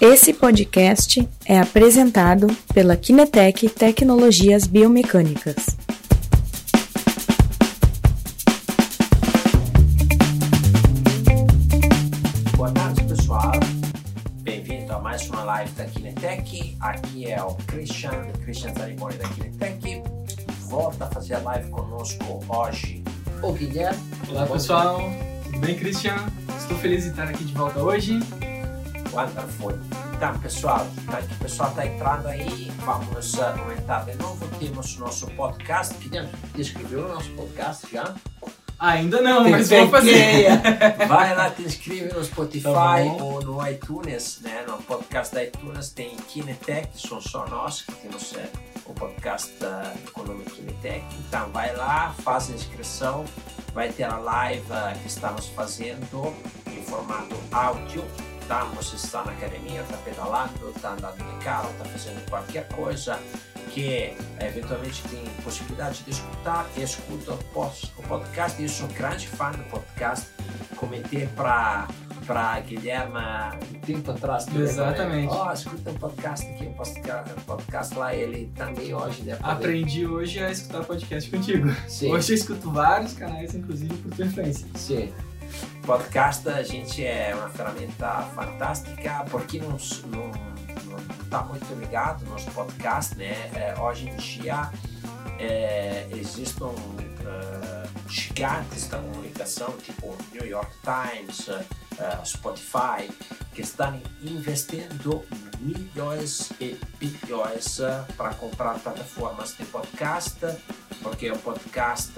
Esse podcast é apresentado pela Kinetec Tecnologias Biomecânicas. Boa tarde, pessoal. Bem-vindo a mais uma live da Kinetec. Aqui é o Christian, Christian Zarimoni da Kinetec. Volta a fazer a live conosco hoje o Guilherme. Olá, pessoal. Tudo bem, Christian? Estou feliz de estar aqui de volta hoje. Wonderful. Então, pessoal, tá, que o pessoal está entrando aí, vamos comentar de novo. Temos nosso podcast. Guilherme, descreveu o nosso podcast já? Ainda não, mas vamos fazer. Vai lá, te inscreve no Spotify Tá ou no iTunes, né? No podcast da iTunes tem Kinetec, são só nós que temos é, o podcast uh, com o nome Kinetec. Então vai lá, faz a inscrição, vai ter a live uh, que estamos fazendo em formato áudio. Tá? Você está na academia, está pedalando, está andando de carro, está fazendo qualquer coisa que eventualmente tem possibilidade de escutar, escuta o podcast. Eu sou grande fã do podcast. Comentei para para Guilherme um tempo atrás. né? Exatamente. Ó, escuta um podcast aqui, um podcast, um podcast lá. Ele também hoje poder- Aprendi hoje a escutar podcast contigo. Sim. Hoje eu escuto vários canais, inclusive por tua influência. Sim. Podcast, a gente é uma ferramenta fantástica porque não está muito ligado nos podcasts, né? É, hoje em dia é, existem uh, gigantes da comunicação, tipo New York Times, uh, Spotify, que estão investindo milhões e bilhões para comprar plataformas de podcast, porque o podcast,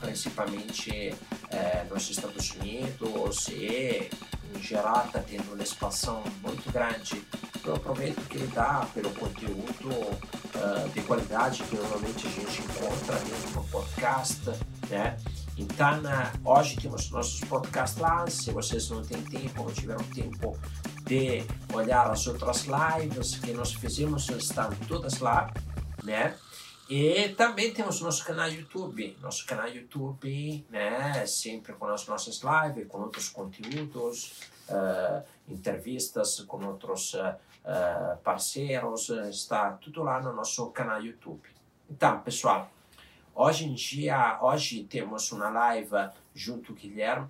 principalmente eh, nos Estados Unidos e em geral está tendo uma expansão muito grande pelo proveito que ele dá, pelo conteúdo uh, de qualidade que normalmente a gente encontra dentro do podcast, né? Então, hoje temos nossos podcasts lá. Se vocês não têm tempo, não tiveram tempo de olhar as outras lives que nós fizemos, estão todas lá, né? E também temos nosso canal YouTube, nosso canal YouTube, né, sempre com as nossas lives, com outros conteúdos, uh, entrevistas com outros uh, parceiros, está tudo lá no nosso canal YouTube. Então, pessoal, hoje em dia, hoje temos uma live junto com o Guilherme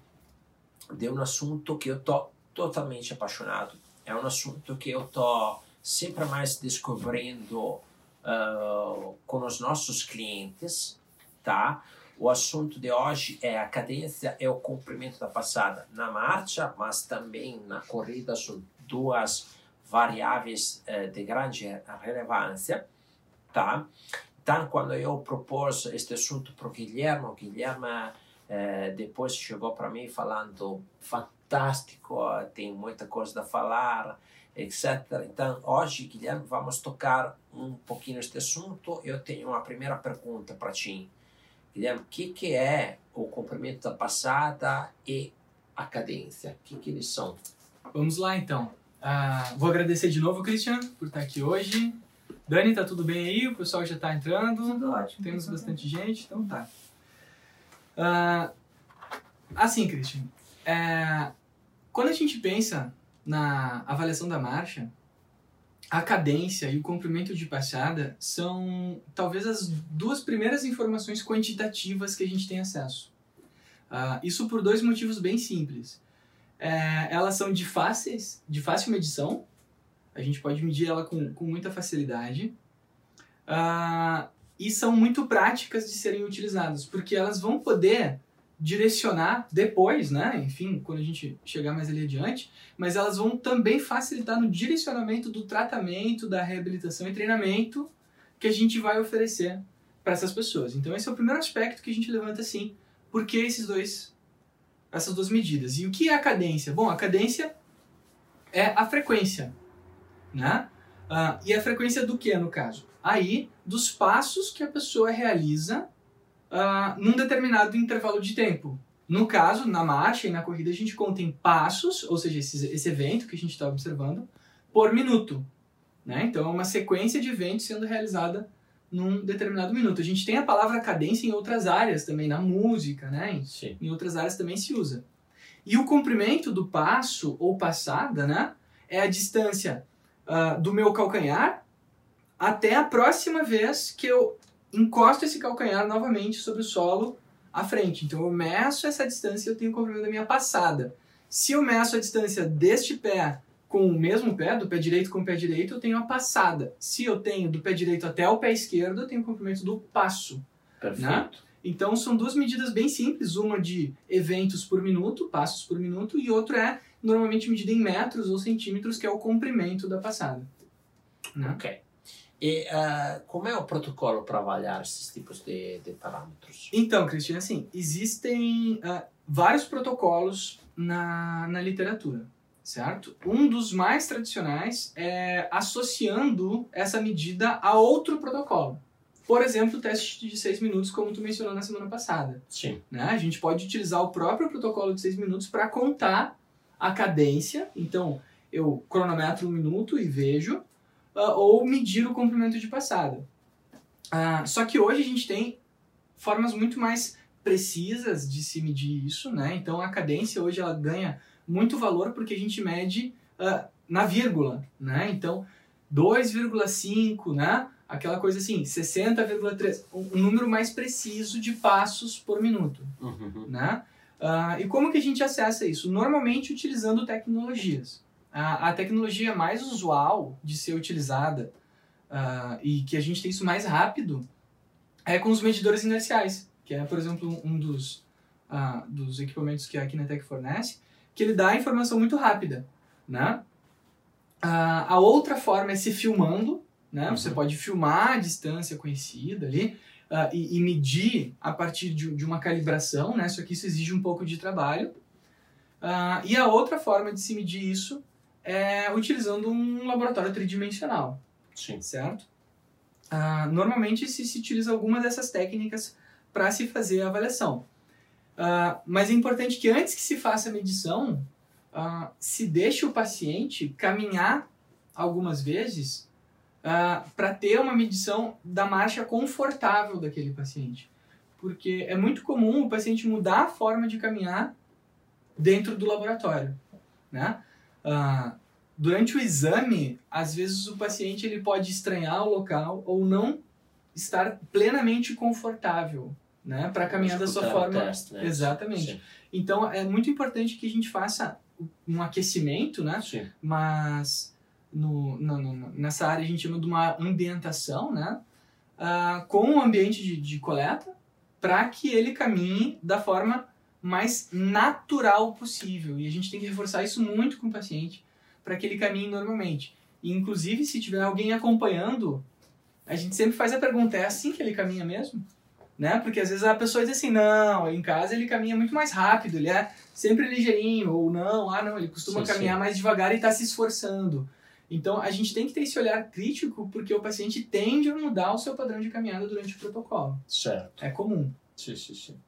de um assunto que eu tô totalmente apaixonado. É um assunto que eu tô sempre mais descobrindo Uh, com os nossos clientes, tá? O assunto de hoje é a cadência e o comprimento da passada na marcha, mas também na corrida são duas variáveis uh, de grande relevância, tá? Então, quando eu propus este assunto para o Guilherme, o Guilherme uh, depois chegou para mim falando fantástico, tem muita coisa a falar, etc. Então, hoje, Guilherme, vamos tocar um pouquinho este assunto. Eu tenho uma primeira pergunta para ti. Guilherme, o que, que é o comprimento da passada e a cadência? O que, que eles são? Vamos lá, então. Ah, vou agradecer de novo, Christian, por estar aqui hoje. Dani, tá tudo bem aí? O pessoal já está entrando. Tudo ótimo. Temos bastante gente, então tá. Ah, assim, Christian, é, quando a gente pensa na avaliação da marcha, a cadência e o comprimento de passada são talvez as duas primeiras informações quantitativas que a gente tem acesso. Uh, isso por dois motivos bem simples. É, elas são de fáceis, de fácil medição, a gente pode medir ela com, com muita facilidade, uh, e são muito práticas de serem utilizadas, porque elas vão poder direcionar depois, né? Enfim, quando a gente chegar mais ali adiante, mas elas vão também facilitar no direcionamento do tratamento, da reabilitação e treinamento que a gente vai oferecer para essas pessoas. Então esse é o primeiro aspecto que a gente levanta assim, por que esses dois essas duas medidas? E o que é a cadência? Bom, a cadência é a frequência, né? Ah, e a frequência do que no caso? Aí dos passos que a pessoa realiza uh, num determinado intervalo de tempo. No caso, na marcha e na corrida, a gente conta em passos, ou seja, esse, esse evento que a gente está observando, por minuto. Né? Então, é uma sequência de eventos sendo realizada num determinado minuto. A gente tem a palavra cadência em outras áreas também, na música, né? em, Sim. em outras áreas também se usa. E o comprimento do passo ou passada, né? é a distância uh, do meu calcanhar até a próxima vez que eu encosto esse calcanhar novamente sobre o solo à frente. Então eu meço essa distância e eu tenho o comprimento da minha passada. Se eu meço a distância deste pé com o mesmo pé, do pé direito com o pé direito, eu tenho a passada. Se eu tenho do pé direito até o pé esquerdo, eu tenho o comprimento do passo. Perfeito. Né? Então são duas medidas bem simples, uma de eventos por minuto, passos por minuto, e outra é normalmente medida em metros ou centímetros, que é o comprimento da passada. Né? Ok. E uh, como é o protocolo para avaliar esses tipos de, de parâmetros? Então, Cristian, assim, existem uh, vários protocolos na, na literatura, certo? Um dos mais tradicionais é associando essa medida a outro protocolo. Por exemplo, o teste de 6 minutos, como tu mencionou na semana passada. Sim. Né? A gente pode utilizar o próprio protocolo de 6 minutos para contar a cadência. Então, eu cronometro um minuto e vejo uh, ou medir o comprimento de passada. Uh, só que hoje a gente tem formas muito mais precisas de se medir isso, né? Então a cadência hoje ela ganha muito valor porque a gente mede uh, na vírgula, né? Então 2,5, né? Aquela coisa assim, 60,3, um número mais preciso de passos por minuto, Uhum. né? Uh, e como que a gente acessa isso? Normalmente utilizando tecnologias a, a tecnologia mais usual de ser utilizada uh, e que a gente tem isso mais rápido é com os medidores inerciais, que é, por exemplo, um dos, uh, dos equipamentos que a Kinetec fornece, que ele dá informação muito rápida, né? Uh, a outra forma é se filmando, né? Uhum. Você pode filmar a distância conhecida ali uh, e, e, medir a partir de, de, uma calibração, né? Só que isso exige um pouco de trabalho. Uh, e a outra forma de se medir isso é utilizando um laboratório tridimensional. Sim. Certo? Uh, normalmente se, se utiliza alguma dessas técnicas para se fazer a avaliação. Uh, mas é importante que antes que se faça a medição, uh, se deixe o paciente caminhar algumas vezes para ter uma medição da marcha confortável daquele paciente. Porque é muito comum o paciente mudar a forma de caminhar dentro do laboratório. Né? Uh, durante o exame, às vezes o paciente ele pode estranhar o local ou não estar plenamente confortável, né, para caminhar da sua forma. Teste, né? Exatamente. Sim. Então é muito importante que a gente faça um aquecimento, né? Sim. Mas no, no, no, nessa área a gente chama de uma ambientação, né? Uh, com o ambiente de, de coleta, para que ele caminhe da forma mais natural possível. E a gente tem que reforçar isso muito com o paciente para que ele caminhe normalmente. E, inclusive, se tiver alguém acompanhando, a gente sempre faz a pergunta: é assim que ele caminha mesmo? Né? Porque às vezes a pessoa diz assim: não, em casa ele caminha muito mais rápido, ele é sempre ligeirinho, ou não, ah, não, ele costuma Sim, caminhar sim. mais devagar e está se esforçando. Então a gente tem que ter esse olhar crítico porque o paciente tende a mudar o seu padrão de caminhada durante o protocolo. Certo. É comum. Sim, sim, sim.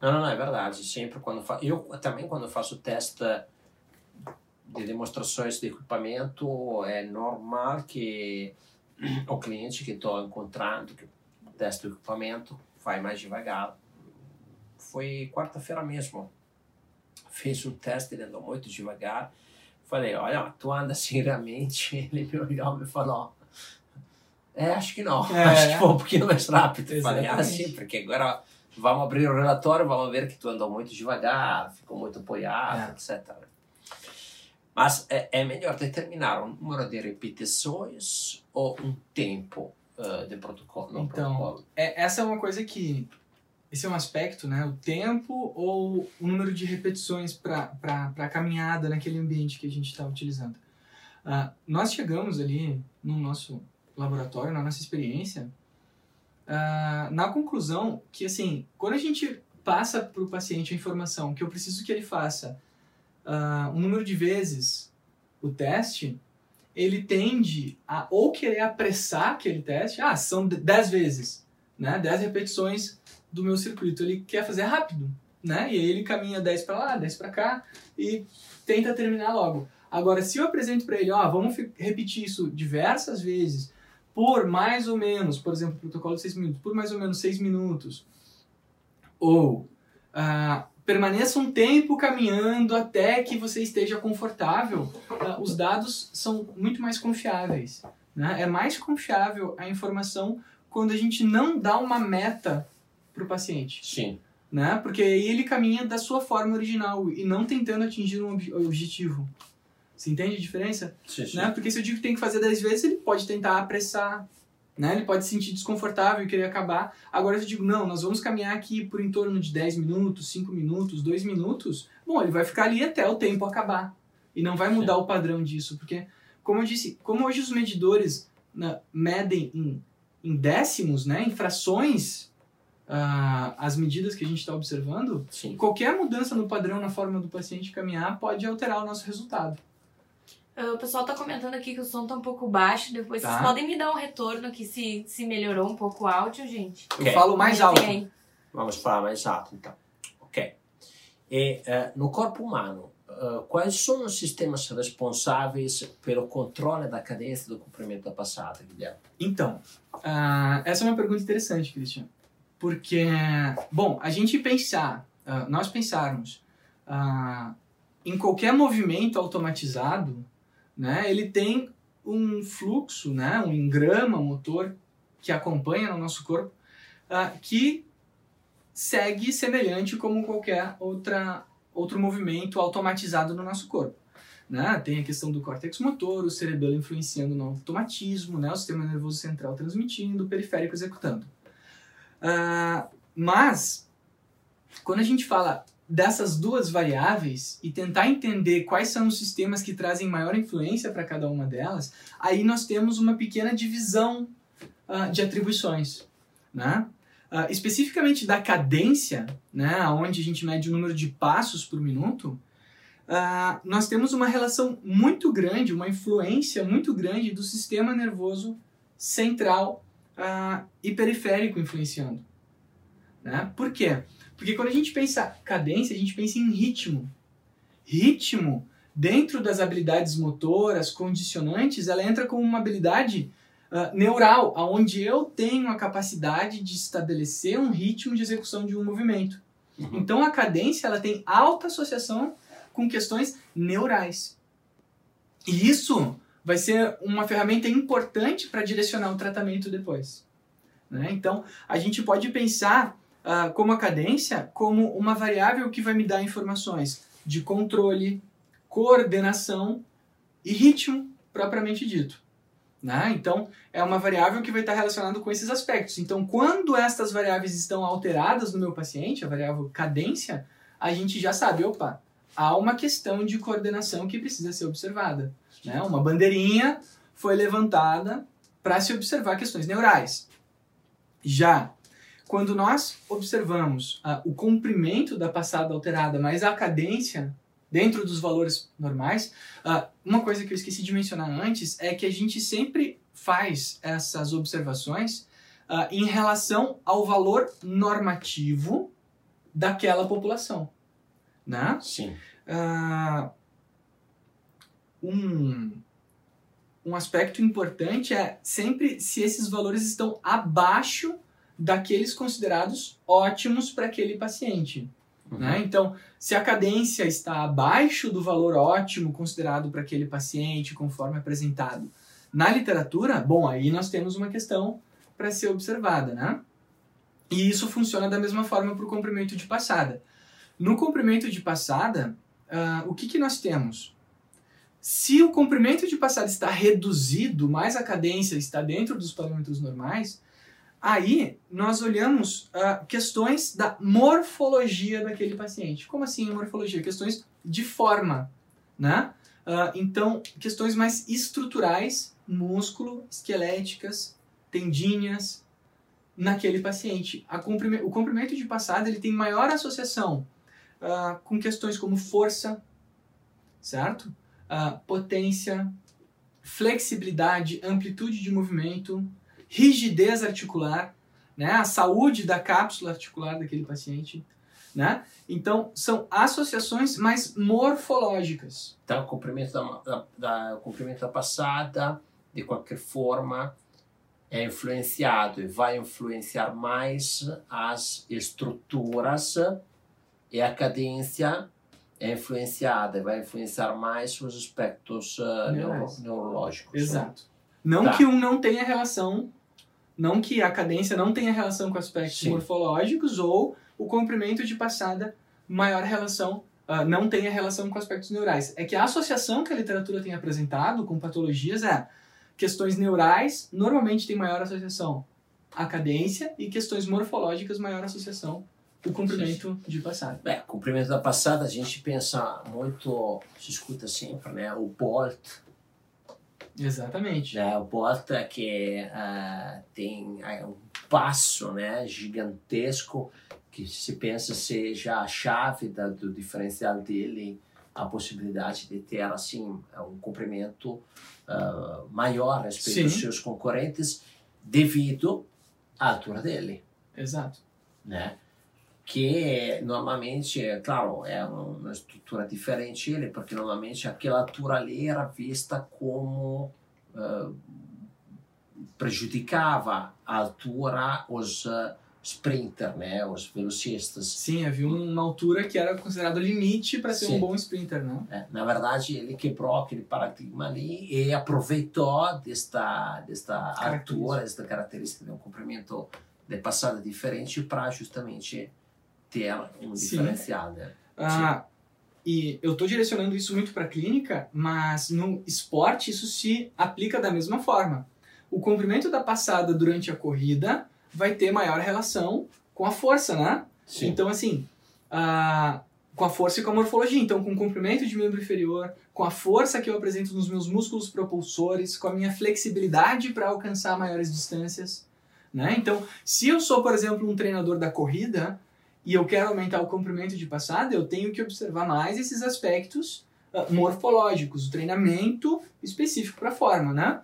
Não, não, não, é verdade. Sempre quando fa... eu também quando faço teste de demonstrações de equipamento é normal que o cliente que estou encontrando que testa o equipamento vai mais devagar. Foi quarta-feira mesmo. Fiz um teste, ele andou muito devagar. Falei, olha, tu anda assim? Ele me olhou e falou, é, acho que não. É. Acho que foi um pouquinho mais rápido. Falei, ah, Exatamente. sim, porque agora vamos abrir o relatório, vamos ver que tu andou muito devagar, ficou muito apoiado, É. etc. Mas é, é melhor determinar um número de repetições ou um tempo eh, de protocolo. Então, protocolo. É, essa é uma coisa que. Esse é um aspecto, né? O tempo ou o número de repetições para a caminhada naquele ambiente que a gente está utilizando. Ah, nós chegamos ali no nosso laboratório, na nossa experiência, ah, na conclusão que, assim, quando a gente passa para o paciente a informação que eu preciso que ele faça ah, um número de vezes o teste, ele tende a ou querer apressar aquele teste, ah, são 10 vezes, né? 10 repetições do meu circuito. Ele quer fazer rápido, né? E aí ele caminha 10 para lá, 10 para cá e tenta terminar logo. Agora, se eu apresento para ele, ó, vamos repetir isso diversas vezes, por mais ou menos, por exemplo, protocolo de 6 minutos, por mais ou menos 6 minutos, ou ah, permaneça um tempo caminhando até que você esteja confortável, uh, os dados são muito mais confiáveis. Né? É mais confiável a informação quando a gente não dá uma meta para o paciente. Sim. Né? Porque aí ele caminha da sua forma original e não tentando atingir um ob objetivo. Você entende a diferença? Sim, sim. Né? Porque se eu digo que tem que fazer 10 vezes, ele pode tentar apressar, né? Ele pode se sentir desconfortável e querer acabar. Agora se eu digo, não, nós vamos caminhar aqui por em torno de 10 minutos, 5 minutos, 2 minutos, bom, ele vai ficar ali até o tempo acabar. E não vai mudar Sim. o padrão disso, porque, como eu disse, como hoje os medidores né, medem em, em décimos, né, em frações, uh, as medidas que a gente está observando, Sim. qualquer mudança no padrão na forma do paciente caminhar pode alterar o nosso resultado. O pessoal tá comentando aqui que o som tá um pouco baixo. Depois tá. vocês podem me dar um retorno aqui se, se melhorou um pouco o áudio, gente. Eu okay. falo mais alto. Vamos falar mais alto, então. Ok. E uh, no corpo humano, uh, quais são os sistemas responsáveis pelo controle da cadência do comprimento da passada, Guilherme? Então, uh, essa é uma pergunta interessante, Christian. Porque, bom, a gente pensar, nós pensarmos em qualquer movimento automatizado, né, ele tem um fluxo, né, um engrama motor que acompanha no nosso corpo, uh, que segue semelhante como qualquer outra, outro movimento automatizado no nosso corpo. Né? Tem a questão do córtex motor, o cerebelo influenciando no automatismo, né? o sistema nervoso central transmitindo, o periférico executando. Uh, mas, quando a gente fala dessas duas variáveis e tentar entender quais são os sistemas que trazem maior influência para cada uma delas, aí nós temos uma pequena divisão uh, de atribuições. Né? Uh, especificamente da cadência, né, onde a gente mede o número de passos por minuto, uh, nós temos uma relação muito grande, uma influência muito grande do sistema nervoso central e periférico influenciando. Né? Por quê? Porque quando a gente pensa cadência, a gente pensa em ritmo. Ritmo, dentro das habilidades motoras, condicionantes, ela entra como uma habilidade uh, neural, onde eu tenho a capacidade de estabelecer um ritmo de execução de um movimento. Uhum. Então a cadência ela tem alta associação com questões neurais. E isso vai ser uma ferramenta importante para direcionar o tratamento depois. Né? Então a gente pode pensar uh, como a cadência como uma variável que vai me dar informações de controle, coordenação e ritmo propriamente dito. Né? Então, é uma variável que vai estar relacionada com esses aspectos. Então, quando estas variáveis estão alteradas no meu paciente, a variável cadência, a gente já sabe, opa, há uma questão de coordenação que precisa ser observada. Né? Uma bandeirinha foi levantada para se observar questões neurais. Já quando nós observamos uh, o comprimento da passada alterada, mas a cadência dentro dos valores normais, uh, uma coisa que eu esqueci de mencionar antes é que a gente sempre faz essas observações uh, em relação ao valor normativo daquela população. Né? Sim. um, um aspecto importante é sempre se esses valores estão abaixo daqueles considerados ótimos para aquele paciente. Uhum. Né? Então, se a cadência está abaixo do valor ótimo considerado para aquele paciente, conforme apresentado na literatura, bom, aí nós temos uma questão para ser observada, né? E isso funciona da mesma forma para o comprimento de passada. No comprimento de passada, uh, o que, que nós temos? Se o comprimento de passada está reduzido, mas a cadência está dentro dos parâmetros normais, Aí nós olhamos uh, questões da morfologia daquele paciente. Como assim morfologia? Questões de forma, né? Uh, então, questões mais estruturais, músculo, esqueléticas, tendinhas, naquele paciente. o comprimento de passada ele tem maior associação uh, com questões como força, certo? potência, flexibilidade, amplitude de movimento, rigidez articular, né? a saúde da cápsula articular daquele paciente. Né? Então, são associações mais morfológicas. Então, o comprimento da, da, da, o comprimento da passada, de qualquer forma, é influenciado e vai influenciar mais as estruturas E a cadência é influenciada, vai influenciar mais os aspectos uh, neuro, neurológicos. Exato. Não tá. que um não tenha relação, não que a cadência não tenha relação com aspectos Sim. morfológicos ou o comprimento de passada maior relação uh, não tenha relação com aspectos neurais. É que a associação que a literatura tem apresentado com patologias é questões neurais normalmente tem maior associação à cadência e questões morfológicas maior associação o comprimento de passada. É, comprimento da passada a gente pensa muito, se escuta sempre, né, o Bolt. Exatamente. Né, o Bolt é que uh, tem uh, um passo, né, gigantesco que se pensa seja a chave da, do diferencial dele, a possibilidade de ter assim um comprimento uh, maior a respeito Sim. dos seus concorrentes devido à altura dele. Exato. Né? Que normalmente, é claro, é uma estrutura diferente ele, porque normalmente aquela altura ali era vista como uh, prejudicava a altura os uh, sprinter, né? Os velocistas. Sim, havia uma altura que era considerado limite para ser Sim. um bom sprinter, né? É, na verdade, ele quebrou aquele paradigma ali e aproveitou desta desta altura, desta característica de um comprimento de passada diferente para justamente ter um Sim. diferencial, né? Ah, e eu estou direcionando isso muito para a clínica, mas no esporte isso se aplica da mesma forma. O comprimento da passada durante a corrida vai ter maior relação com a força, né? Sim. Então, assim, a, com a força e com a morfologia. Então, com o comprimento de membro inferior, com a força que eu apresento nos meus músculos propulsores, com a minha flexibilidade para alcançar maiores distâncias. Né? Então, se eu sou, por exemplo, um treinador da corrida e eu quero aumentar o comprimento de passada, eu tenho que observar mais esses aspectos uh, morfológicos, o treinamento específico para a forma, né?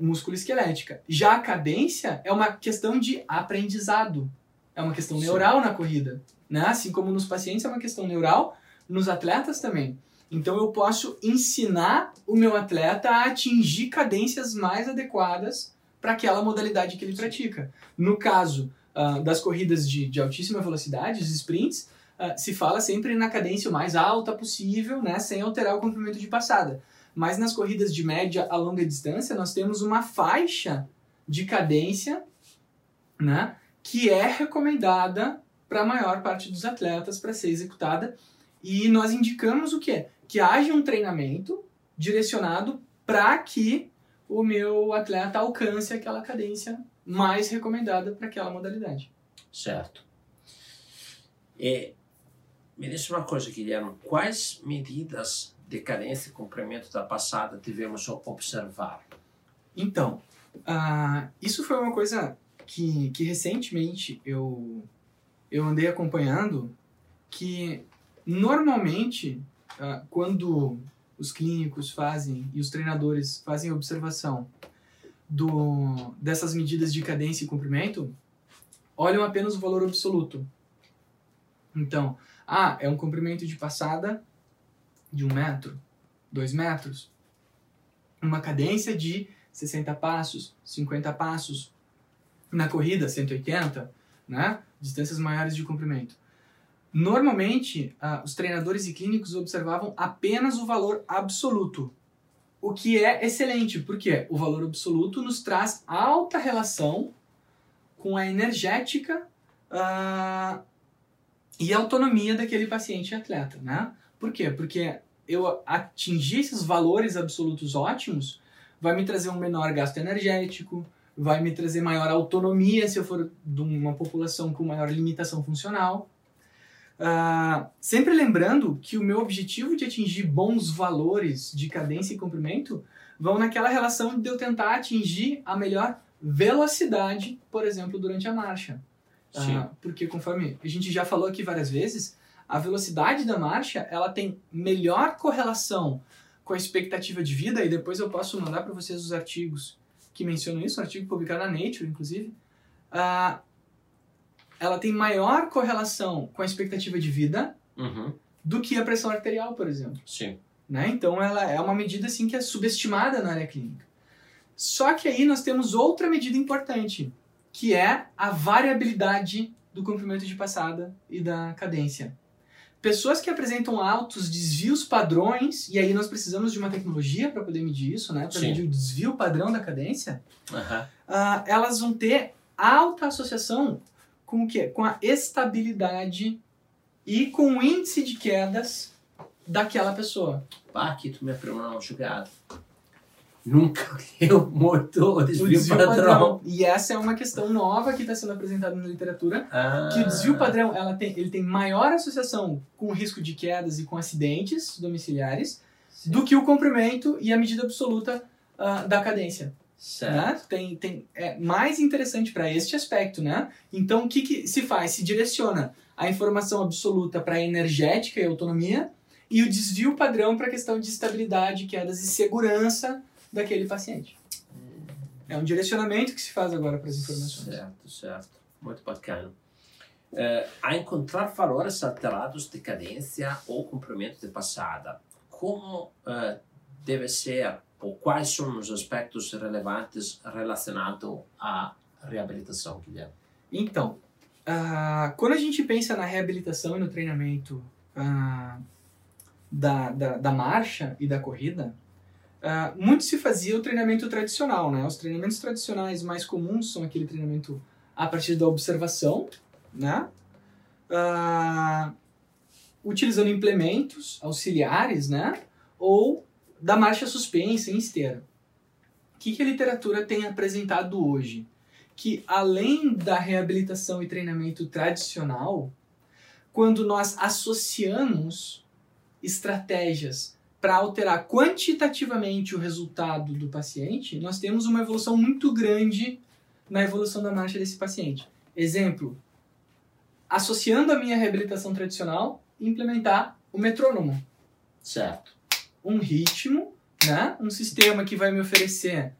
músculo esquelética. Já a cadência é uma questão de aprendizado. É uma questão Sim. neural na corrida. Né? Assim como nos pacientes é uma questão neural, nos atletas também. Então eu posso ensinar o meu atleta a atingir cadências mais adequadas para aquela modalidade que ele pratica. No caso uh, das corridas de, de, altíssima velocidade, os sprints, uh, se fala sempre na cadência o mais alta possível, né, sem alterar o comprimento de passada. Mas nas corridas de média a longa distância, nós temos uma faixa de cadência né, que é recomendada para a maior parte dos atletas para ser executada. E nós indicamos o quê? Que haja um treinamento direcionado para que o meu atleta alcance aquela cadência mais recomendada para aquela modalidade. Certo. E me diz uma coisa, Guilherme. Quais medidas decadência e comprimento da passada devemos observar? Então, uh, isso foi uma coisa que, que recentemente eu, eu andei acompanhando, que normalmente, uh, quando os clínicos fazem e os treinadores fazem observação do, dessas medidas de cadência e comprimento, olham apenas o valor absoluto. Então, ah, é um comprimento de passada de um metro, dois metros, uma cadência de 60 passos, 50 passos, na corrida 180, né? distâncias maiores de comprimento. Normalmente, uh, os treinadores e clínicos observavam apenas o valor absoluto, o que é excelente, porque o valor absoluto nos traz alta relação com a energética uh, e autonomia daquele paciente atleta, né? Por quê? Porque eu atingir esses valores absolutos ótimos vai me trazer um menor gasto energético, vai me trazer maior autonomia se eu for de uma população com maior limitação funcional. Uh, sempre lembrando que o meu objetivo de atingir bons valores de cadência e comprimento vão naquela relação de eu tentar atingir a melhor velocidade, por exemplo, durante a marcha. Uh, porque conforme a gente já falou aqui várias vezes, a velocidade da marcha ela tem melhor correlação com a expectativa de vida, e depois eu posso mandar para vocês os artigos que mencionam isso, um artigo publicado na Nature, inclusive. Uh, ela tem maior correlação com a expectativa de vida uhum. do que a pressão arterial, por exemplo. Sim. Né? Então ela é uma medida assim que é subestimada na área clínica. Só que aí nós temos outra medida importante, que é a variabilidade do comprimento de passada e da cadência. pessoas que apresentam altos desvios padrões, e aí nós precisamos de uma tecnologia para poder medir isso, né? Para medir o desvio padrão da cadência, Aham. ah, elas vão ter alta associação com o quê? Com a estabilidade e com o índice de quedas daquela pessoa. Pá, aqui tu me aprendeu uma jogada. Nunca leu muito o O desvio, desvio padrão. padrão. E essa é uma questão nova que está sendo apresentada na literatura, Ah, que o desvio padrão ela tem, ele tem maior associação com o risco de quedas e com acidentes domiciliares sim. do que o comprimento e a medida absoluta ah, da cadência. Certo. né? Tem, tem, é mais interessante para este aspecto, né? Então, o que, que se faz? Se direciona a informação absoluta para a energética e autonomia e o desvio padrão para a questão de estabilidade, quedas e segurança daquele paciente. É um direcionamento que se faz agora para as informações. Certo, certo. Muito bacana. Eh, a encontrar valores alterados de cadência ou comprimento de passada, como eh, deve ser ou quais são os aspectos relevantes relacionados à reabilitação, Guilherme? Então, ah, quando a gente pensa na reabilitação e no treinamento ah, da, da, da marcha e da corrida, ah, muito se fazia o treinamento tradicional, né? Os treinamentos tradicionais mais comuns são aquele treinamento a partir da observação, né? Utilizando implementos auxiliares, né? Ou da marcha suspensa em esteira. O que, que a literatura tem apresentado hoje? que além da reabilitação e treinamento tradicional, quando nós associamos estratégias para alterar quantitativamente o resultado do paciente, nós temos uma evolução muito grande na evolução da marcha desse paciente. Exemplo, associando a minha reabilitação tradicional, implementar o metrônomo Certo. Um ritmo, né? Um sistema que vai me oferecer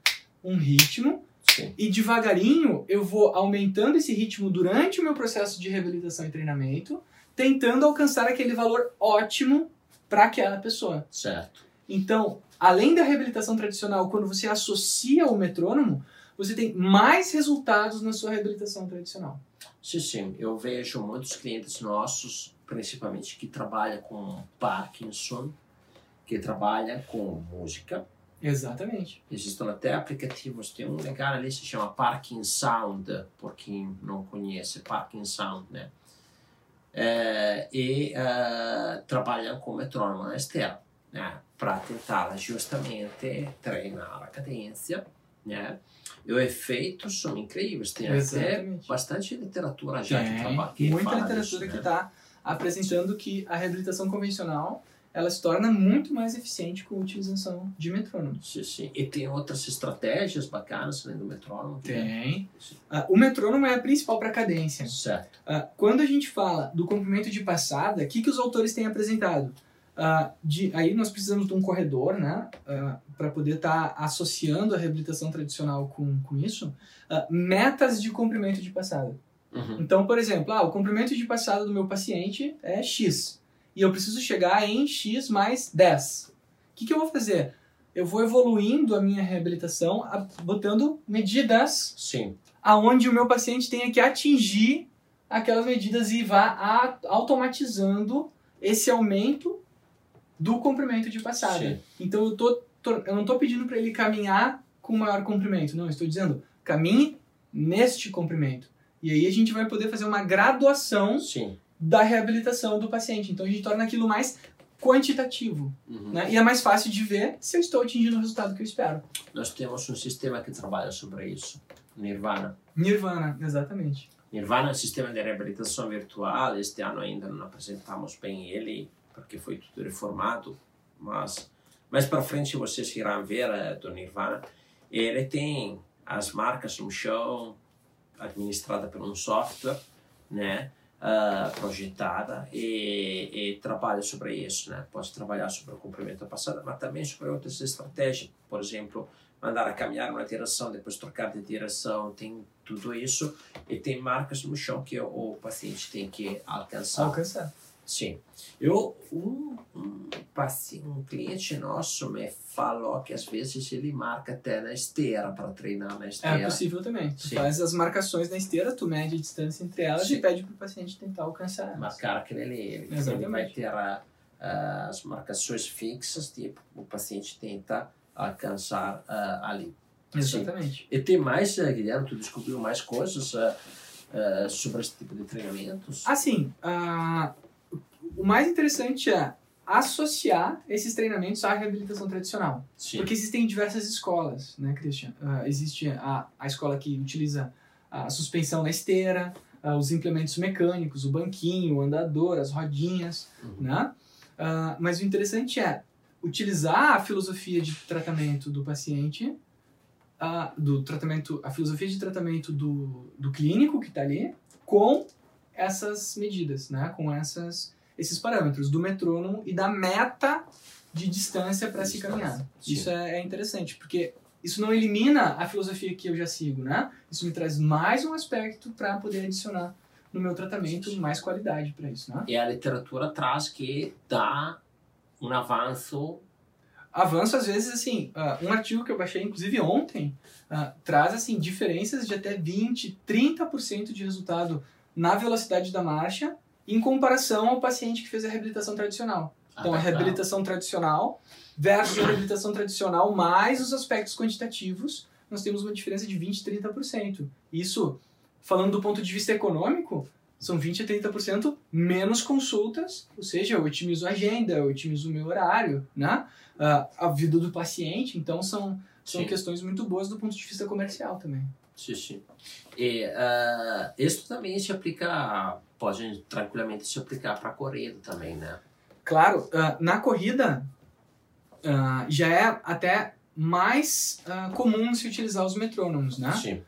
um ritmo Sim. e devagarinho eu vou aumentando esse ritmo durante o meu processo de reabilitação e treinamento, tentando alcançar aquele valor ótimo para aquela pessoa. Certo. Então, além da reabilitação tradicional, quando você associa o metrônomo, você tem mais resultados na sua reabilitação tradicional. Sim, sim. Eu vejo muitos clientes nossos, principalmente que trabalham com Parkinson, que trabalham com música. Exatamente. Existem até aplicativos, tem um legal ali se chama Parking Sound, por quem não conhece Parking Sound, né? É, e é, trabalham com metrônomo na esteira, né? Para tentar justamente treinar a cadência, né? E os efeitos são incríveis, tem até Exatamente. bastante literatura já que Tem trabalha. que muita fala literatura disso, que né? está apresentando que a reabilitação convencional ela se torna muito mais eficiente com a utilização de metrônomos. Sim, sim. E tem outras estratégias bacanas além do metrônomo? Tem. Ah, o metrônomo é a principal para cadência. Certo. Ah, quando a gente fala do comprimento de passada, o que, que os autores têm apresentado? Ah, de, aí nós precisamos de um corredor, né, para poder estar associando a reabilitação tradicional com, com isso, Ah, metas de comprimento de passada. Uhum. Então, por exemplo, ah, o comprimento de passada do meu paciente é X. E eu preciso chegar em X mais 10. O que, que eu vou fazer? Eu vou evoluindo a minha reabilitação, botando medidas Sim. aonde o meu paciente tenha que atingir aquelas medidas e vá automatizando esse aumento do comprimento de passada. Sim. Então eu, tô, tô- eu não estou pedindo para ele caminhar com maior comprimento, não, eu estou dizendo caminhe neste comprimento. E aí a gente vai poder fazer uma graduação Sim. Da reabilitação do paciente. Então a gente torna aquilo mais quantitativo, Uhum. né? E é mais fácil de ver se eu estou atingindo o resultado que eu espero. Nós temos um sistema que trabalha sobre isso, Nirvana. Nirvana, exatamente. Nirvana é um sistema de reabilitação virtual. Este ano ainda não apresentamos bem ele, porque foi tudo reformado. Mas mais para frente vocês irão ver eh, do Nirvana. Ele tem as marcas no chão, administrada por um software, né? Ah, projetada e, e trabalha sobre isso, né? Pode trabalhar sobre o comprimento passado, mas também sobre outras estratégias. Por exemplo, mandar a caminhar uma direção, depois trocar de direção, tem tudo isso e tem marcas no chão que o paciente tem que alcançar. Alcançar. Sim. Eu, um, um um cliente nosso me falou que às vezes ele marca até na esteira para treinar na esteira. É possível também. Tu Sim. faz as marcações na esteira, tu mede a distância entre elas Sim. e pede pro paciente tentar alcançar elas. marcar aquele ele, ele vai ter a- a- as marcações fixas, tipo, o paciente tenta alcançar ah, ali. Sim. Exatamente. E tem mais, eh, Guilherme, tu descobriu mais coisas ah, ah, sobre esse tipo de treinamentos? Assim, ah, o mais interessante é associar esses treinamentos à reabilitação tradicional. Sim. Porque existem diversas escolas, né, Christian? Ah, existe a, a escola que utiliza a suspensão na esteira, ah, os implementos mecânicos, o banquinho, o andador, as rodinhas, Uhum. né? Ah, mas o interessante é utilizar a filosofia de tratamento do paciente, do tratamento, a filosofia de tratamento do, do clínico que está ali, com essas medidas, né? Com essas, esses parâmetros do metrônomo e da meta de distância para se caminhar. sim. Isso é, é interessante, porque isso não elimina a filosofia que eu já sigo, né? Isso me traz mais um aspecto para poder adicionar no meu tratamento mais qualidade para isso, né? E a literatura traz que dá um avanço Avanço, às vezes, assim, ah, um artigo que eu baixei, inclusive ontem, ah, traz, assim, diferenças de até 20, 30% de resultado na velocidade da marcha em comparação ao paciente que fez a reabilitação tradicional. Então, a adaptar. reabilitação tradicional versus a reabilitação tradicional mais os aspectos quantitativos, nós temos uma diferença de 20, 30%. Isso, falando do ponto de vista econômico, são 20 a 30% menos consultas, ou seja, eu otimizo a agenda, eu otimizo o meu horário, né? Ah, a vida do paciente, então são, são Sim. questões muito boas do ponto de vista comercial também. Sim, sim. E ah, isso também se aplica, pode tranquilamente se aplicar para corrida também, né? Claro, ah, na corrida ah, já é até mais comum se utilizar os metrônomos, né? Sim.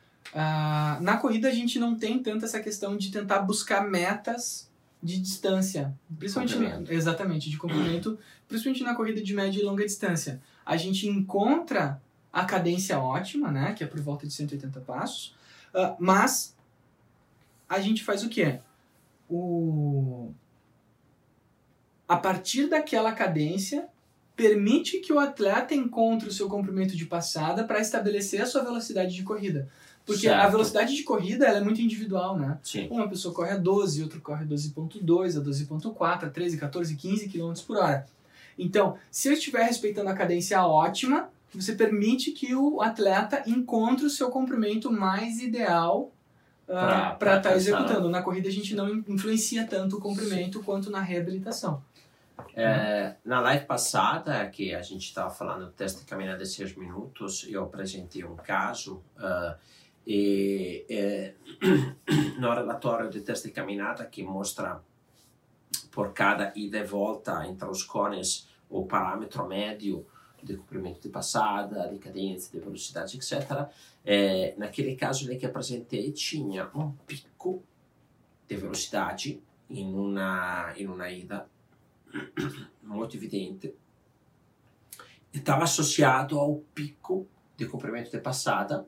Na corrida a gente não tem tanto essa questão de tentar buscar metas de distância, principalmente exatamente de comprimento, principalmente na corrida de média e longa distância. A gente encontra a cadência ótima, né, que é por volta de 180 passos, ah, mas a gente faz o quê? O a partir daquela cadência permite que o atleta encontre o seu comprimento de passada para estabelecer a sua velocidade de corrida. Porque a Certo. velocidade de corrida é muito individual, né? Sim. Uma pessoa corre a 12, outra corre a 12.2, a 12.4, a 13, 14, 15 km por hora. Então, se eu estiver respeitando a cadência ótima, você permite que o atleta encontre o seu comprimento mais ideal Pra- para pra estar alcançar. executando. Na corrida a gente não in- influencia tanto o comprimento quanto na reabilitação. É, na live passada, que a gente estava falando do teste de caminhada de 6 minutos, eu apresentei um caso ah, e é, no relatório de teste de caminhada que mostra por cada ida e volta entre os cones o parâmetro médio de comprimento de passada, de cadência, de velocidade, etc. É, naquele caso ali que apresentei tinha um pico de velocidade em uma, em uma ida muito evidente estava associado ao pico de comprimento de passada,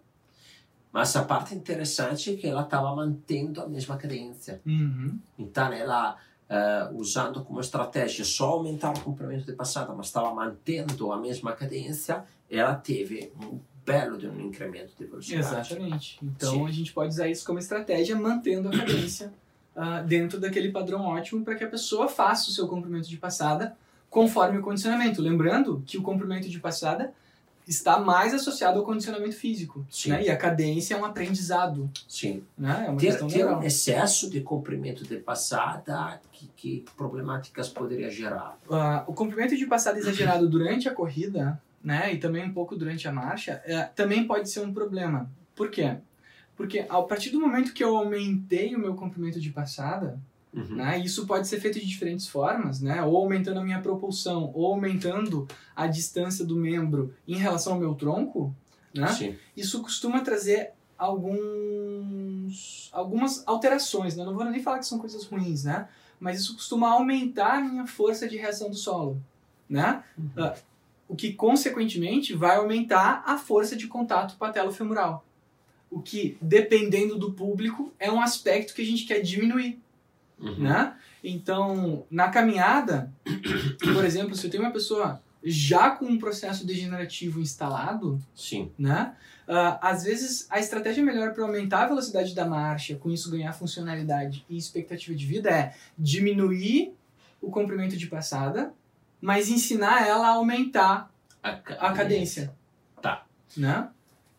mas a parte interessante é que ela estava mantendo a mesma cadência. Uhum. Então ela eh, usando como estratégia só aumentar o comprimento de passada, mas estava mantendo a mesma cadência, ela teve um belo de um incremento de velocidade. Exatamente. Então Sim. a gente pode usar isso como estratégia, mantendo a cadência ah, dentro daquele padrão ótimo para que a pessoa faça o seu comprimento de passada conforme o condicionamento. Lembrando que o comprimento de passada está mais associado ao condicionamento físico. Sim. Né? E a cadência é um aprendizado. Sim. Né? É uma Ter, questão ter um excesso de comprimento de passada, que, que problemáticas poderia gerar? Ah, o comprimento de passada exagerado durante a corrida, né, e também um pouco durante a marcha, é, também pode ser um problema. Por quê? Porque a partir do momento que eu aumentei o meu comprimento de passada, Uhum. né, isso pode ser feito de diferentes formas, né, ou aumentando a minha propulsão, ou aumentando a distância do membro em relação ao meu tronco, né, Sim. isso costuma trazer alguns algumas alterações, né? Não vou nem falar que são coisas ruins, né? Mas isso costuma aumentar a minha força de reação do solo, né? Ah, o que consequentemente vai aumentar a força de contato patelo-femoral. O que, dependendo do público, é um aspecto que a gente quer diminuir. Uhum. né? Então, na caminhada, por exemplo, se eu tenho uma pessoa já com um processo degenerativo instalado, Sim. né? Uh, às vezes a estratégia melhor para aumentar a velocidade da marcha, com isso ganhar funcionalidade e expectativa de vida é diminuir o comprimento de passada, mas ensinar ela a aumentar a, a cadência. Tá. Né?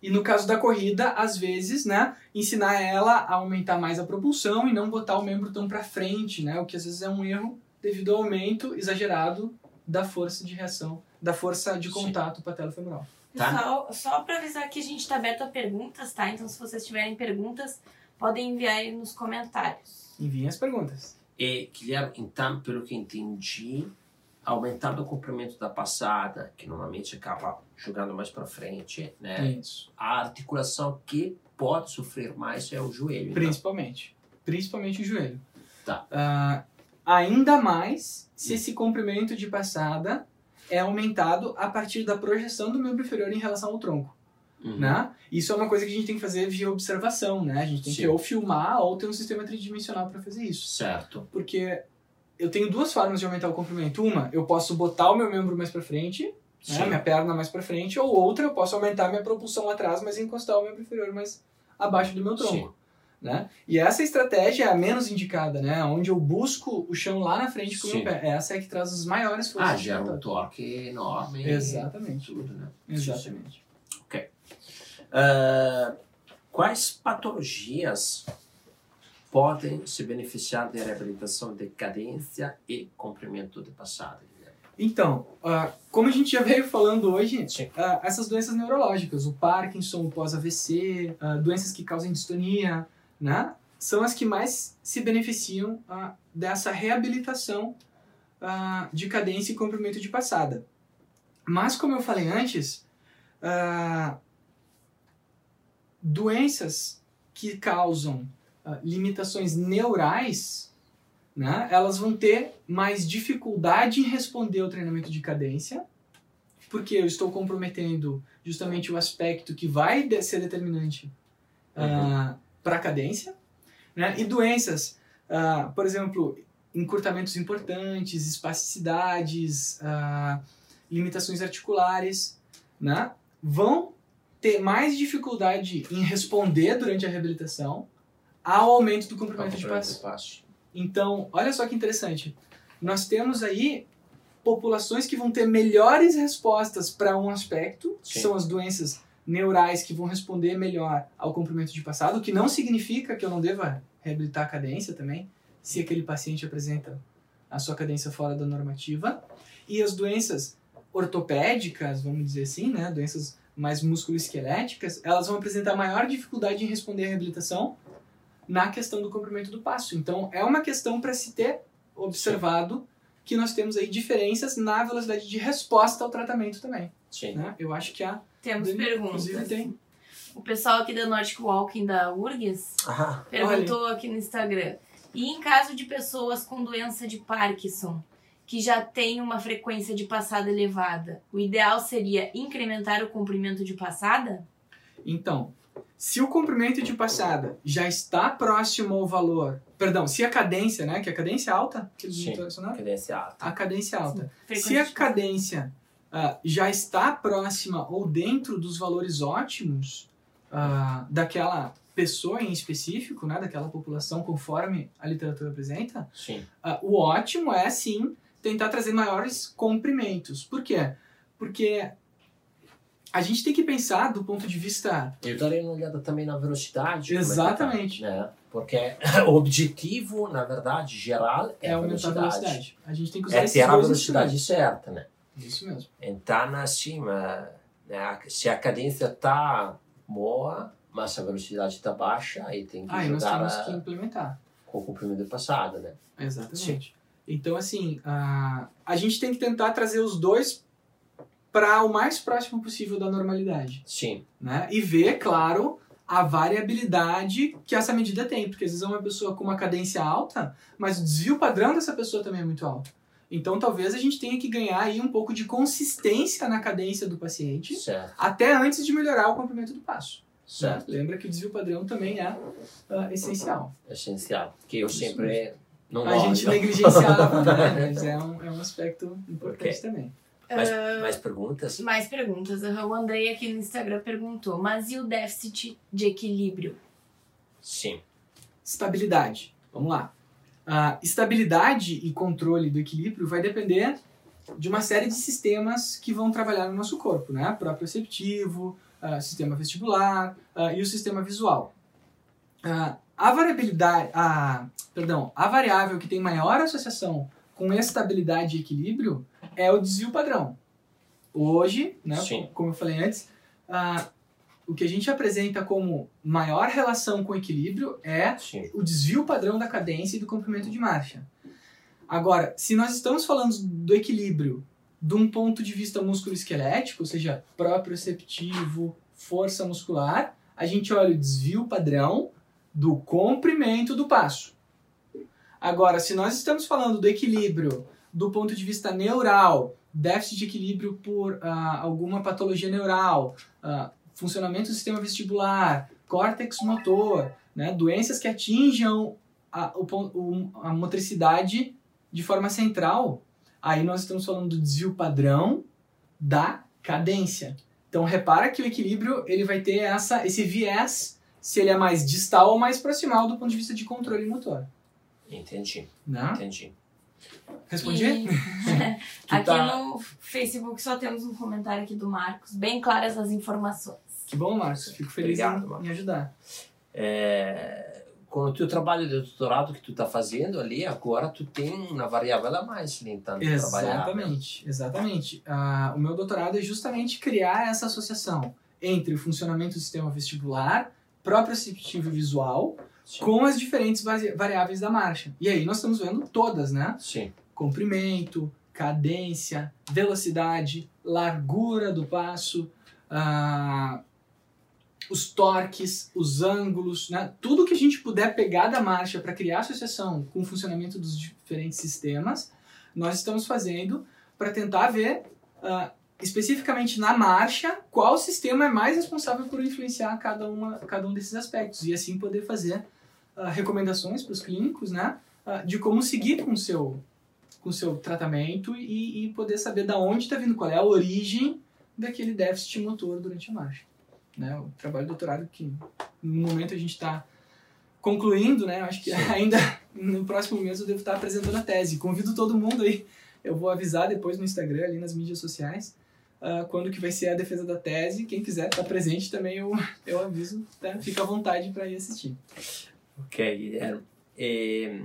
E no caso da corrida, às vezes, né, ensinar ela a aumentar mais a propulsão e não botar o membro tão para frente, né, o que às vezes é um erro devido ao aumento exagerado da força de reação, da força de contato patelofemoral. Tá? Só, só para avisar que a gente está aberto a perguntas, tá? Então, se vocês tiverem perguntas, podem enviar aí nos comentários. Enviem as perguntas. E, Guilherme, então, pelo que entendi, aumentando o comprimento da passada, que normalmente acaba jogando mais para frente, né? Isso. A articulação que pode sofrer mais é o joelho. Então. Principalmente. Então. Principalmente o joelho. Tá. Uh, ainda mais se esse comprimento de passada é aumentado a partir da projeção do membro inferior em relação ao tronco. Uhum. Né? Isso é uma coisa que a gente tem que fazer via observação, né? A gente tem Sim. que ou filmar ou ter um sistema tridimensional para fazer isso. Certo. Porque eu tenho duas formas de aumentar o comprimento. Uma, eu posso botar o meu membro mais para frente, né? minha perna mais para frente, ou outra, eu posso aumentar minha propulsão atrás, mas encostar o membro inferior mais abaixo do meu tronco. Sim. Né? E essa estratégia é a menos indicada, né? Onde eu busco o chão lá na frente com o meu pé. Essa é que traz as maiores forças. Ah, gera um torque enorme. Exatamente. Tudo, né? Exatamente. Ok. Uh, quais patologias podem se beneficiar da reabilitação de cadência e comprimento de passada? Então, uh, como a gente já veio falando hoje, uh, essas doenças neurológicas, o Parkinson, o pós-AVC, uh, doenças que causam distonia, né, são as que mais se beneficiam dessa reabilitação de cadência e comprimento de passada. Mas, como eu falei antes, doenças que causam limitações neurais né, elas vão ter mais dificuldade em responder ao treinamento de cadência, porque eu estou comprometendo justamente o aspecto que vai ser determinante uh, uhum. para a cadência. Né? E doenças, uh, por exemplo, encurtamentos importantes, espasticidades, uh, limitações articulares, né? vão ter mais dificuldade em responder durante a reabilitação ao aumento do comprimento de passo. Então, olha só que interessante. Nós temos aí populações que vão ter melhores respostas para um aspecto, Sim. que são as doenças neurais que vão responder melhor ao comprimento de passado, o que não significa que eu não deva reabilitar a cadência também, se aquele paciente apresenta a sua cadência fora da normativa. E as doenças ortopédicas, vamos dizer assim, né, doenças mais musculoesqueléticas, elas vão apresentar maior dificuldade em responder à reabilitação na questão do comprimento do passo. Então, é uma questão para se ter observado Sim. que nós temos aí diferenças na velocidade de resposta ao tratamento também. Sim. Né? Eu acho que há... Temos perguntas. Inclusive tem... O pessoal aqui da Nordic Walking da URGS ah, perguntou olha. aqui no Instagram. E em caso de pessoas com doença de Parkinson, que já tem uma frequência de passada elevada, o ideal seria incrementar o comprimento de passada? Então, se o comprimento de passada já está próximo ao valor, perdão, se a cadência, né, que a cadência alta, que eles mencionaram? cadência alta. A cadência alta. Sim, se a cadência uh, já está próxima ou dentro dos valores ótimos uh, daquela pessoa em específico, né, daquela população, conforme a literatura apresenta, sim. Uh, o ótimo é, sim, tentar trazer maiores comprimentos. Por quê? Porque a gente tem que pensar do ponto de vista. Eu darei uma olhada também na velocidade. Exatamente. É tá, né? Porque o objetivo, na verdade, geral é, é a velocidade. a velocidade. A gente tem que usar é ter a velocidade certa, né? Isso mesmo. Então, assim, né, se a cadência está boa, mas a velocidade está baixa, aí tem que ah, jogar nós temos que implementar. com o comprimento passado, né? Exatamente. Sim. Então, assim, a, a gente tem que tentar trazer os dois para o mais próximo possível da normalidade. Sim. Né? E ver, claro, a variabilidade que essa medida tem, porque às vezes é uma pessoa com uma cadência alta, mas o desvio padrão dessa pessoa também é muito alto. Então talvez a gente tenha que ganhar aí um pouco de consistência na cadência do paciente, certo. até antes de melhorar o comprimento do passo. Certo. Lembra que o desvio padrão também é uh, essencial. Essencial. Que eu Isso sempre mesmo. Não a gente não. negligenciava, né? Mas é um, é um aspecto importante Ok. também. Mais, Ah, mais perguntas? Mais perguntas. O Andrei aqui no Instagram perguntou, mas e o déficit de equilíbrio? Sim. Estabilidade. Vamos lá. A estabilidade e controle do equilíbrio vai depender de uma série de sistemas que vão trabalhar no nosso corpo, né? Proprioceptivo, ah, sistema vestibular ah, e o sistema visual. Ah, a variabilidade, a, perdão, a variável que tem maior associação com estabilidade e equilíbrio é o desvio padrão. Hoje, né, Sim. como eu falei antes, ah, o que a gente apresenta como maior relação com equilíbrio é Sim. o desvio padrão da cadência e do comprimento de marcha. Agora, se nós estamos falando do equilíbrio de um ponto de vista musculoesquelético, ou seja, proprioceptivo, força muscular, a gente olha o desvio padrão do comprimento do passo. Agora, se nós estamos falando do equilíbrio do ponto de vista neural, déficit de equilíbrio por ah, alguma patologia neural, ah, funcionamento do sistema vestibular, córtex motor, né, doenças que atinjam a, o- a motricidade de forma central, aí nós estamos falando do desvio padrão da cadência. Então repara que o equilíbrio ele vai ter essa, esse viés se ele é mais distal ou mais proximal do ponto de vista de controle motor. Entendi. Né? Entendi. Respondi? E- aqui tá- no Facebook só temos um comentário aqui do Marcos, bem claras as informações. Que bom, Marcos. Fico feliz Obrigado, em, Marcos. em ajudar. É, com o teu trabalho de doutorado que tu está fazendo ali, agora tu tem uma variável a mais ali, então, trabalhar. Exatamente, exatamente. Ah, o meu doutorado é justamente criar essa associação entre o funcionamento do sistema vestibular, proprioceptivo e visual, Sim. com as diferentes vari- variáveis da marcha. E aí nós estamos vendo todas, né? Sim. Comprimento, cadência, velocidade, largura do passo, ah, os torques, os ângulos, né? tudo que a gente puder pegar da marcha para criar associação com o funcionamento dos diferentes sistemas, nós estamos fazendo para tentar ver ah, especificamente na marcha qual sistema é mais responsável por influenciar cada, uma, cada um desses aspectos e assim poder fazer recomendações para os clínicos, né? ah, de como seguir com o seu com o seu tratamento e, e poder saber da onde está vindo, qual é a origem daquele déficit motor durante a marcha. Né? O trabalho de doutorado que no momento a gente está concluindo, né? Acho que ainda no próximo mês eu devo estar apresentando a tese. Convido todo mundo aí. Eu vou avisar depois no Instagram, ali nas mídias sociais, ah, quando que vai ser a defesa da tese. Quem quiser estar presente também eu, eu aviso. Tá? Fica à vontade para ir assistir. Ok, Guilherme. Eh,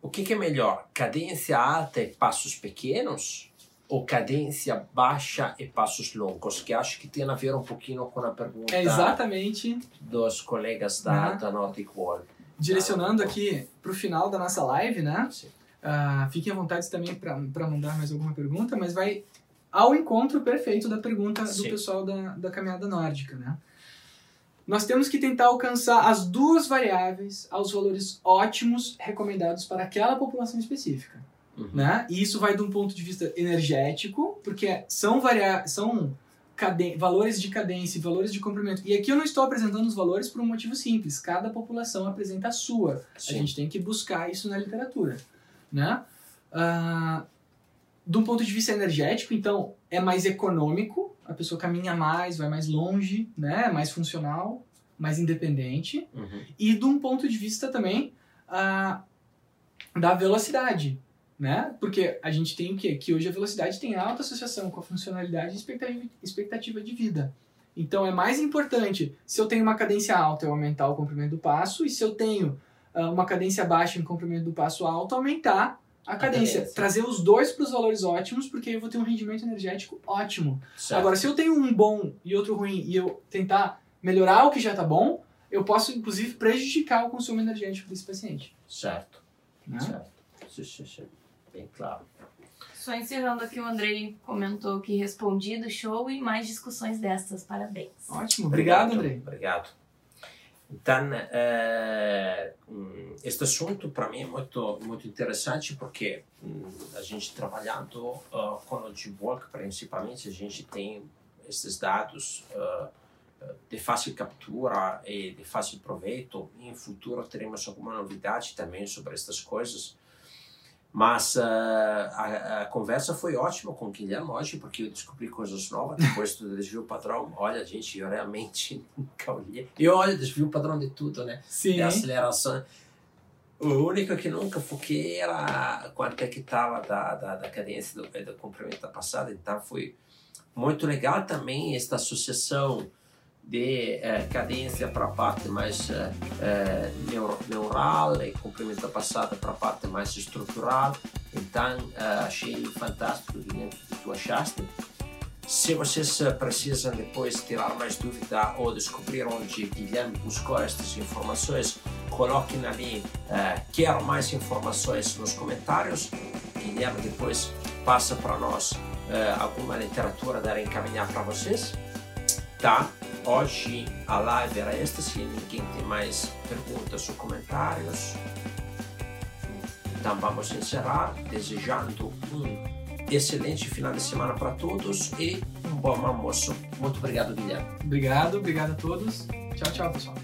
o que, que é melhor? Cadência alta e passos pequenos? Ou cadência baixa e passos longos? Que acho que tem a ver um pouquinho com a pergunta É exatamente dos colegas da, Né? da Nordic Wall. direcionando aqui para o final da nossa live, né? Sim. Ah, fiquem à vontade também para mandar mais alguma pergunta, mas vai ao encontro perfeito da pergunta do Sim. pessoal da, da caminhada nórdica, né? Nós temos que tentar alcançar as duas variáveis aos valores ótimos recomendados para aquela população específica, Uhum. né? E isso vai de um ponto de vista energético, porque são, varia são valores de cadência e valores de comprimento. E aqui eu não estou apresentando os valores por um motivo simples. Cada população apresenta a sua. A Sim. gente tem que buscar isso na literatura, né? Ah, de um ponto de vista energético, então, é mais econômico, a pessoa caminha mais, vai mais longe, né? É mais funcional, mais independente. Uhum. E de um ponto de vista também ah, da velocidade, né? Porque a gente tem o quê? Que hoje a velocidade tem alta associação com a funcionalidade e expectativa, expectativa de vida. Então é mais importante, se eu tenho uma cadência alta, eu aumentar o comprimento do passo, e se eu tenho ah, uma cadência baixa em comprimento do passo alto, aumentar a cadência. cadência. Trazer os dois para os valores ótimos, porque aí eu vou ter um rendimento energético ótimo. Certo. Agora, se eu tenho um bom e outro ruim e eu tentar melhorar o que já tá bom, eu posso, inclusive, prejudicar o consumo energético desse paciente. Certo. Né? Certo. Sim, sim, sim. Bem claro. Só encerrando aqui, o Andrei comentou que respondido, show e mais discussões destas. Parabéns. Ótimo, obrigado, Andrei. Obrigado. Então, hum, este assunto para mim é muito, muito interessante porque hum, a gente trabalhando ah, com o G-Walk, principalmente, a gente tem esses dados ah, de fácil captura e de fácil proveito. Em futuro teremos alguma novidade também sobre estas coisas. Mas uh, a, a, conversa foi ótima com o Guilherme hoje, porque eu descobri coisas novas depois do desvio padrão. Olha, gente, eu realmente nunca olhei. E olha, desvio padrão de tudo, né? Sim. De aceleração. O único que nunca foquei era quanto é que estava da, da, da cadência do, do comprimento da passada. Então foi muito legal também esta associação de eh, cadência para a parte mais eh, eh, neural e comprimento da passada para a parte mais estrutural. Então, achei fantástico o que tu achaste. Se vocês precisam depois tirar mais dúvida ou descobrir onde Guilherme buscou estas informações, coloquem ali quero mais informações nos comentários. Guilherme depois passa para nós alguma literatura para encaminhar para vocês. Tá? Hoje a live era esta, se ninguém tem mais perguntas ou comentários. Então vamos encerrar desejando um excelente final de semana para todos e um bom almoço. Muito obrigado, Guilherme. Obrigado, obrigado a todos. Tchau, tchau, pessoal.